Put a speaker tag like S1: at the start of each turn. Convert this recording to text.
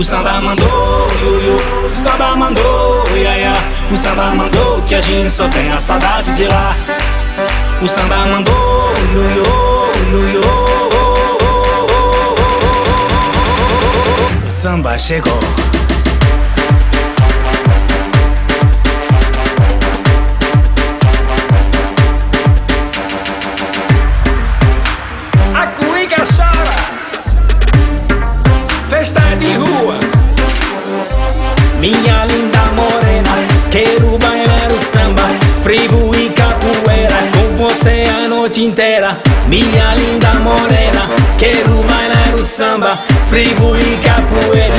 S1: O samba mandou, iuiu, o samba mandou, iaia. O samba mandou que a gente só tem a saudade de lá. O samba mandou, iuiu, iuiu. O samba chegou. A cuica chora. Festa de rua. Minha linda morena, quero bailar o samba, frevo e capoeira, com você a noite inteira. Minha linda morena, quero bailar o samba, frevo e capoeira,